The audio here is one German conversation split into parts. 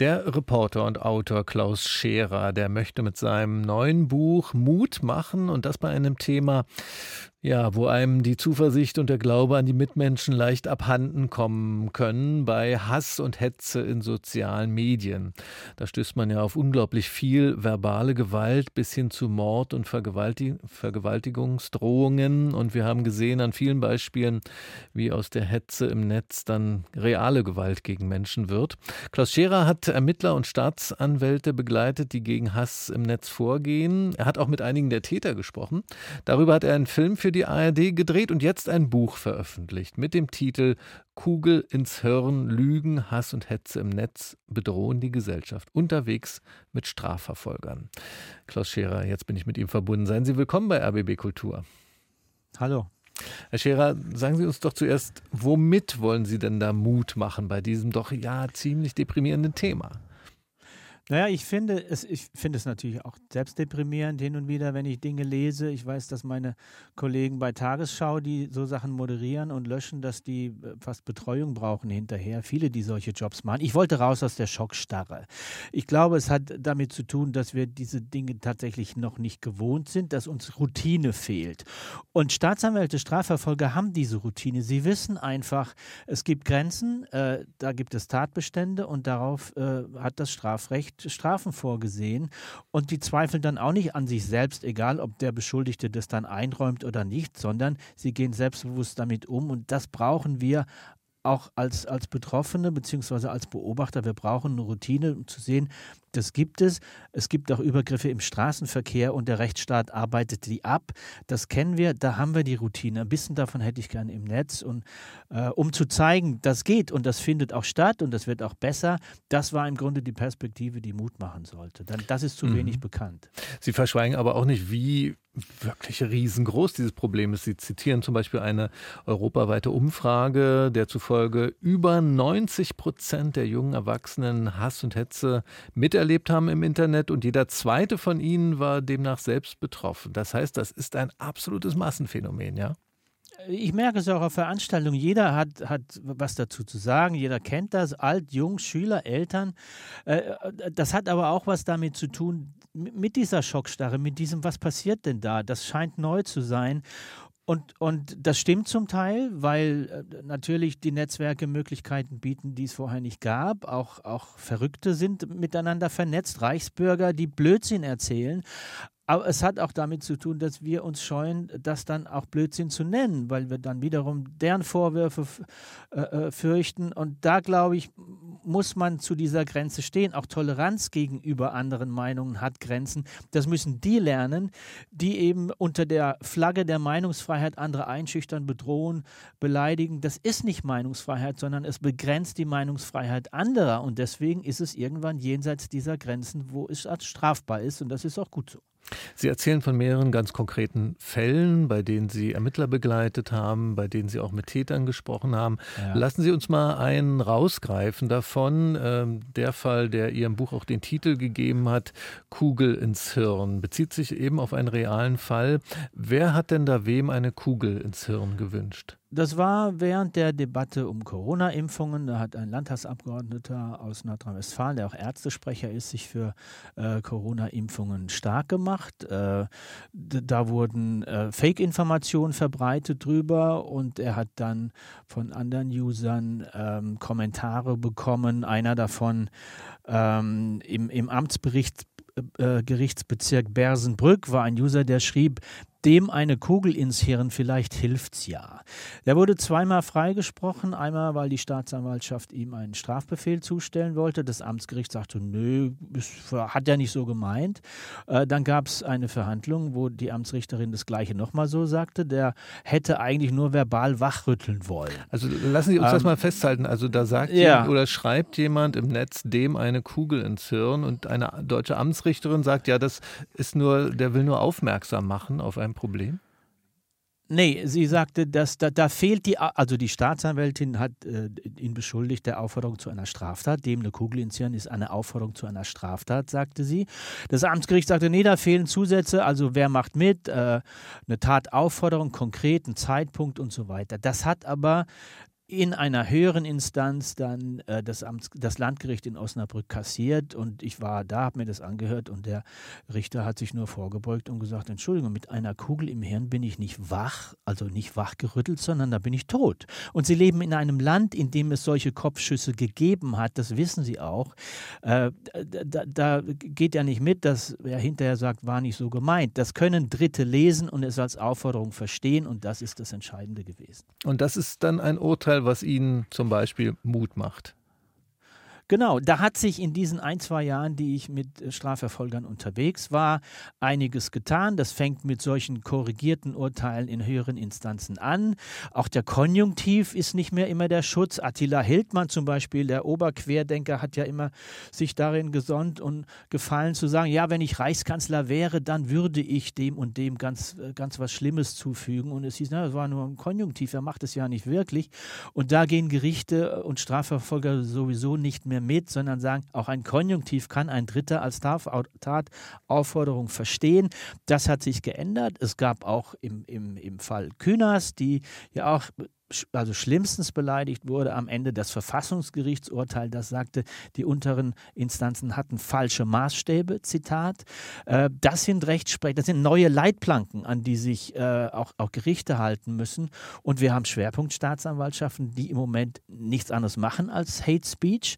Der Reporter und Autor Klaus Scherer, der möchte mit seinem neuen Buch Mut machen und das bei einem Thema, ja, wo einem die Zuversicht und der Glaube an die Mitmenschen leicht abhanden kommen können bei Hass und Hetze in sozialen Medien. Da stößt man ja auf unglaublich viel verbale Gewalt bis hin zu Mord und Vergewaltig Vergewaltigungsdrohungen. Und wir haben gesehen an vielen Beispielen, wie aus der Hetze im Netz dann reale Gewalt gegen Menschen wird. Klaus Scherer hat Ermittler und Staatsanwälte begleitet, die gegen Hass im Netz vorgehen. Er hat auch mit einigen der Täter gesprochen. Darüber hat er einen Film für die ARD gedreht und jetzt ein Buch veröffentlicht mit dem Titel Kugel ins Hirn, Lügen, Hass und Hetze im Netz bedrohen die Gesellschaft. Unterwegs mit Strafverfolgern. Klaus Scherer, jetzt bin ich mit ihm verbunden. Seien Sie willkommen bei RBB Kultur. Hallo. Herr Scherer, sagen Sie uns doch zuerst, womit wollen Sie denn da Mut machen bei diesem doch ja ziemlich deprimierenden Thema? Naja, ich finde es, ich finde es natürlich auch selbst deprimierend hin und wieder, wenn ich Dinge lese. Ich weiß, dass meine Kollegen bei Tagesschau, die so Sachen moderieren und löschen, dass die äh, fast Betreuung brauchen hinterher. Viele, die solche Jobs machen. Ich wollte raus aus der Schockstarre. Ich glaube, es hat damit zu tun, dass wir diese Dinge tatsächlich noch nicht gewohnt sind, dass uns Routine fehlt. Und Staatsanwälte, Strafverfolger haben diese Routine. Sie wissen einfach, es gibt Grenzen, äh, da gibt es Tatbestände und darauf äh, hat das Strafrecht Strafen vorgesehen und die zweifeln dann auch nicht an sich selbst, egal ob der Beschuldigte das dann einräumt oder nicht, sondern sie gehen selbstbewusst damit um und das brauchen wir auch als, als Betroffene bzw. als Beobachter. Wir brauchen eine Routine, um zu sehen, das gibt es. Es gibt auch Übergriffe im Straßenverkehr und der Rechtsstaat arbeitet die ab. Das kennen wir, da haben wir die Routine. Ein bisschen davon hätte ich gerne im Netz. Und äh, um zu zeigen, das geht und das findet auch statt und das wird auch besser, das war im Grunde die Perspektive, die Mut machen sollte. das ist zu mhm. wenig bekannt. Sie verschweigen aber auch nicht, wie wirklich riesengroß dieses Problem ist. Sie zitieren zum Beispiel eine europaweite Umfrage, der zufolge über 90 Prozent der jungen Erwachsenen Hass und Hetze miterlebt haben im Internet und jeder zweite von ihnen war demnach selbst betroffen. Das heißt, das ist ein absolutes Massenphänomen, ja? Ich merke es auch auf Veranstaltungen. Jeder hat, hat was dazu zu sagen. Jeder kennt das. Alt, jung, Schüler, Eltern. Äh, das hat aber auch was damit zu tun, mit dieser Schockstarre, mit diesem, was passiert denn da? Das scheint neu zu sein. Und, und das stimmt zum Teil, weil äh, natürlich die Netzwerke Möglichkeiten bieten, die es vorher nicht gab. Auch, auch Verrückte sind miteinander vernetzt, Reichsbürger, die Blödsinn erzählen. Aber es hat auch damit zu tun, dass wir uns scheuen, das dann auch Blödsinn zu nennen, weil wir dann wiederum deren Vorwürfe äh, äh, fürchten. Und da, glaube ich, muss man zu dieser Grenze stehen. Auch Toleranz gegenüber anderen Meinungen hat Grenzen. Das müssen die lernen, die eben unter der Flagge der Meinungsfreiheit andere einschüchtern, bedrohen, beleidigen. Das ist nicht Meinungsfreiheit, sondern es begrenzt die Meinungsfreiheit anderer. Und deswegen ist es irgendwann jenseits dieser Grenzen, wo es als strafbar ist. Und das ist auch gut so. Sie erzählen von mehreren ganz konkreten Fällen, bei denen Sie Ermittler begleitet haben, bei denen Sie auch mit Tätern gesprochen haben. Ja. Lassen Sie uns mal einen rausgreifen davon. Ähm, der Fall, der Ihrem Buch auch den Titel gegeben hat, Kugel ins Hirn, bezieht sich eben auf einen realen Fall. Wer hat denn da wem eine Kugel ins Hirn gewünscht? Das war während der Debatte um Corona-Impfungen. Da hat ein Landtagsabgeordneter aus Nordrhein-Westfalen, der auch Ärztesprecher ist, sich für äh, Corona-Impfungen stark gemacht. Äh, da wurden äh, Fake-Informationen verbreitet drüber und er hat dann von anderen Usern ähm, Kommentare bekommen. Einer davon ähm, im, im Amtsbericht äh, Gerichtsbezirk Bersenbrück war ein User, der schrieb, dem eine Kugel ins Hirn, vielleicht hilft's ja. Der wurde zweimal freigesprochen, einmal weil die Staatsanwaltschaft ihm einen Strafbefehl zustellen wollte. Das Amtsgericht sagte, nö, hat er nicht so gemeint. Äh, dann gab es eine Verhandlung, wo die Amtsrichterin das gleiche nochmal so sagte. Der hätte eigentlich nur verbal wachrütteln wollen. Also lassen Sie uns ähm, das mal festhalten. Also da sagt ja. jemand oder schreibt jemand im Netz dem eine Kugel ins Hirn und eine deutsche Amtsrichterin sagt, ja, das ist nur, der will nur aufmerksam machen auf ein Problem? Nee, sie sagte, dass da, da, fehlt die, also die Staatsanwältin hat äh, ihn beschuldigt der Aufforderung zu einer Straftat. Dem eine Kugel ins Hirn ist eine Aufforderung zu einer Straftat, sagte sie. Das Amtsgericht sagte, nee, da fehlen Zusätze, also wer macht mit, äh, eine Tataufforderung, konkret, ein Zeitpunkt und so weiter. Das hat aber in einer höheren Instanz dann äh, das, Amts-, das Landgericht in Osnabrück kassiert und ich war da, habe mir das angehört und der Richter hat sich nur vorgebeugt und gesagt, Entschuldigung, mit einer Kugel im Hirn bin ich nicht wach, also nicht wachgerüttelt, sondern da bin ich tot. Und Sie leben in einem Land, in dem es solche Kopfschüsse gegeben hat, das wissen Sie auch. Äh, da, da, geht ja nicht mit, dass er hinterher sagt, war nicht so gemeint. Das können Dritte lesen und es als Aufforderung verstehen und das ist das Entscheidende gewesen. Und das ist dann ein Urteil, Was Ihnen zum Beispiel Mut macht. Genau, da hat sich in diesen ein, zwei Jahren, die ich mit äh, Strafverfolgern unterwegs war, einiges getan. Das fängt mit solchen korrigierten Urteilen in höheren Instanzen an. Auch der Konjunktiv ist nicht mehr immer der Schutz. Attila Hildmann zum Beispiel, der Oberquerdenker, hat ja immer sich darin gesonnt und gefallen zu sagen, ja, wenn ich Reichskanzler wäre, dann würde ich dem und dem ganz, äh, ganz was Schlimmes zufügen. Und es hieß, na, das war nur ein Konjunktiv, er macht es ja nicht wirklich. Und da gehen Gerichte und Strafverfolger sowieso nicht mehr mehr mit, sondern sagen, auch ein Konjunktiv kann ein Dritter als Tataufforderung verstehen. Das hat sich geändert. Es gab auch im, im, im Fall Kühners, die ja auch also schlimmstens beleidigt wurde am Ende das Verfassungsgerichtsurteil, das sagte, die unteren Instanzen hatten falsche Maßstäbe, Zitat. Äh, das sind Rechtsprech, das sind neue Leitplanken, an die sich äh, auch, auch Gerichte halten müssen. Und wir haben Schwerpunktstaatsanwaltschaften, die im Moment nichts anderes machen als Hate Speech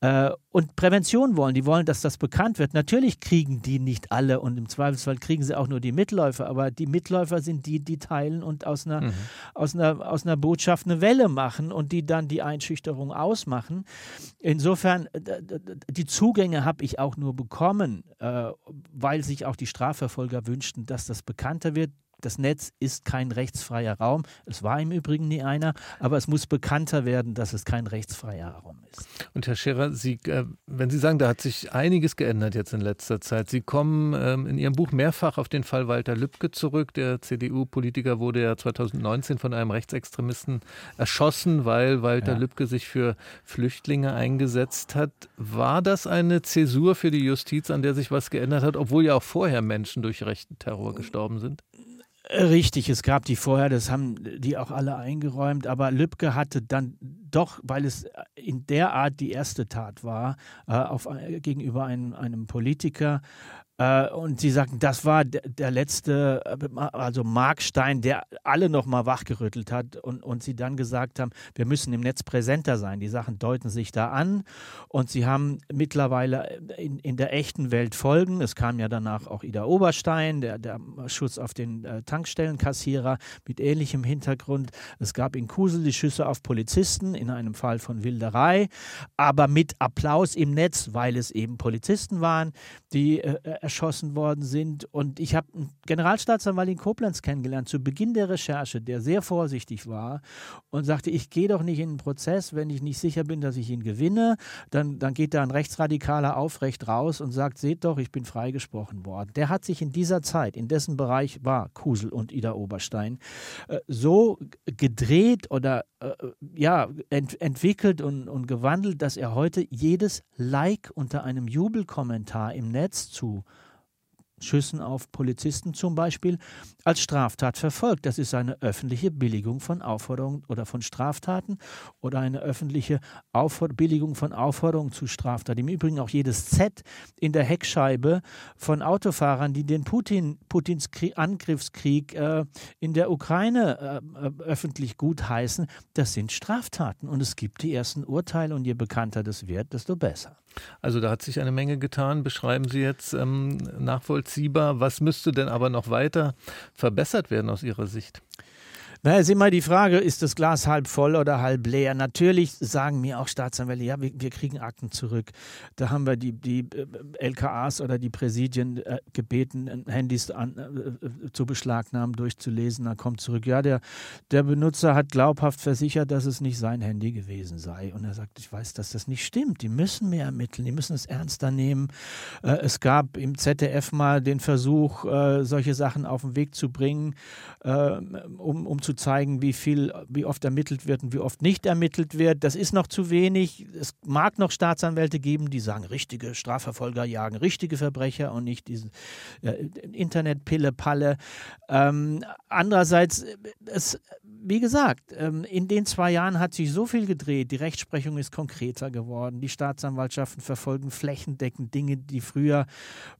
äh, und Prävention wollen. Die wollen, dass das bekannt wird. Natürlich kriegen die nicht alle und im Zweifelsfall kriegen sie auch nur die Mitläufer, aber die Mitläufer sind die, die teilen und aus einer, mhm. aus einer, aus einer Botschaft eine Welle machen und die dann die Einschüchterung ausmachen. Insofern, die Zugänge habe ich auch nur bekommen, äh, weil sich auch die Strafverfolger wünschten, dass das bekannter wird das Netz ist kein rechtsfreier Raum. Es war im Übrigen nie einer, aber es muss bekannter werden, dass es kein rechtsfreier Raum ist. Und Herr Scherer, Sie, äh, wenn Sie sagen, da hat sich einiges geändert jetzt in letzter Zeit. Sie kommen ähm, in Ihrem Buch mehrfach auf den Fall Walter Lübcke zurück. Der CDU-Politiker wurde ja 2019 von einem Rechtsextremisten erschossen, weil Walter ja. Lübcke sich für Flüchtlinge eingesetzt hat. War das eine Zäsur für die Justiz, an der sich was geändert hat, obwohl ja auch vorher Menschen durch rechten Terror gestorben sind? Richtig, es gab die vorher, das haben die auch alle eingeräumt, aber Lübcke hatte dann doch, weil es in der Art die erste Tat war, äh, auf, gegenüber einem, einem Politiker, äh, und sie sagten, das war der letzte, äh, also Markstein, der alle nochmal wachgerüttelt hat und, und sie dann gesagt haben, wir müssen im Netz präsenter sein. Die Sachen deuten sich da an und sie haben mittlerweile in, in der echten Welt Folgen. Es kam ja danach auch Ida Oberstein, der, der Schuss auf den äh, Tankstellenkassierer mit ähnlichem Hintergrund. Es gab in Kusel die Schüsse auf Polizisten in einem Fall von Wilderei, aber mit Applaus im Netz, weil es eben Polizisten waren, die äh, erschossen worden sind. Und ich habe einen Generalstaatsanwalt in Koblenz kennengelernt zu Beginn der Recherche, der sehr vorsichtig war und sagte, ich gehe doch nicht in einen Prozess, wenn ich nicht sicher bin, dass ich ihn gewinne. Dann, dann geht da ein Rechtsradikaler aufrecht raus und sagt, seht doch, ich bin freigesprochen worden. Der hat sich in dieser Zeit, in dessen Bereich war Kusel und Ida Oberstein, äh, so gedreht oder äh, ja, ent entwickelt und, und gewandelt, dass er heute jedes Like unter einem Jubelkommentar im Netz zu Schüssen auf Polizisten zum Beispiel, als Straftat verfolgt. Das ist eine öffentliche Billigung von Aufforderungen oder von Straftaten oder eine öffentliche Auffor Billigung von Aufforderungen zu Straftaten. Im Übrigen auch jedes Z in der Heckscheibe von Autofahrern, die den Putin, Putins Krieg, Angriffskrieg äh, in der Ukraine äh, äh, öffentlich gutheißen, das sind Straftaten. Und es gibt die ersten Urteile und je bekannter das wird, desto besser. Also da hat sich eine Menge getan. Beschreiben Sie jetzt ähm, nachvollziehbar. Was müsste denn aber noch weiter verbessert werden aus Ihrer Sicht? Na, ist immer die Frage, ist das Glas halb voll oder halb leer? Natürlich sagen mir auch Staatsanwälte, ja, wir, wir kriegen Akten zurück. Da haben wir die, die äh, LKAs oder die Präsidien äh, gebeten, Handys an, äh, zu beschlagnahmen, durchzulesen. Dann kommt zurück, ja, der, der Benutzer hat glaubhaft versichert, dass es nicht sein Handy gewesen sei. Und er sagt, ich weiß, dass das nicht stimmt. Die müssen mehr ermitteln, die müssen es ernster nehmen. Äh, es gab im ZDF mal den Versuch, äh, solche Sachen auf den Weg zu bringen, äh, um, um zu zu zeigen, wie viel, wie oft ermittelt wird und wie oft nicht ermittelt wird. Das ist noch zu wenig. Es mag noch Staatsanwälte geben, die sagen, richtige Strafverfolger jagen richtige Verbrecher und nicht diese äh, Internetpille-Palle. Ähm, andererseits, es wie gesagt, ähm, in den zwei Jahren hat sich so viel gedreht. Die Rechtsprechung ist konkreter geworden. Die Staatsanwaltschaften verfolgen flächendeckend Dinge, die früher,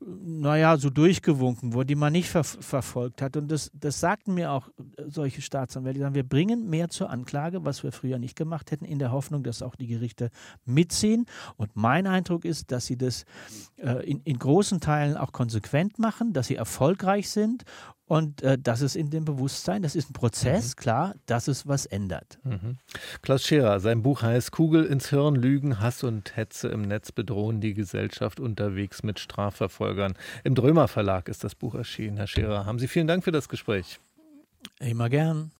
naja, so durchgewunken wurden, die man nicht ver verfolgt hat. Und das, das sagten mir auch solche Staatsanwälte. Sagen, wir bringen mehr zur Anklage, was wir früher nicht gemacht hätten, in der Hoffnung, dass auch die Gerichte mitziehen. Und mein Eindruck ist, dass sie das äh, in, in großen Teilen auch konsequent machen, dass sie erfolgreich sind und äh, das ist in dem Bewusstsein, das ist ein Prozess, mhm. klar, dass es was ändert. Mhm. Klaus Scherer, sein Buch heißt Kugel ins Hirn, Lügen, Hass und Hetze im Netz bedrohen die Gesellschaft unterwegs mit Strafverfolgern. Im Drömer Verlag ist das Buch erschienen. Herr Scherer, haben Sie vielen Dank für das Gespräch. Immer gern.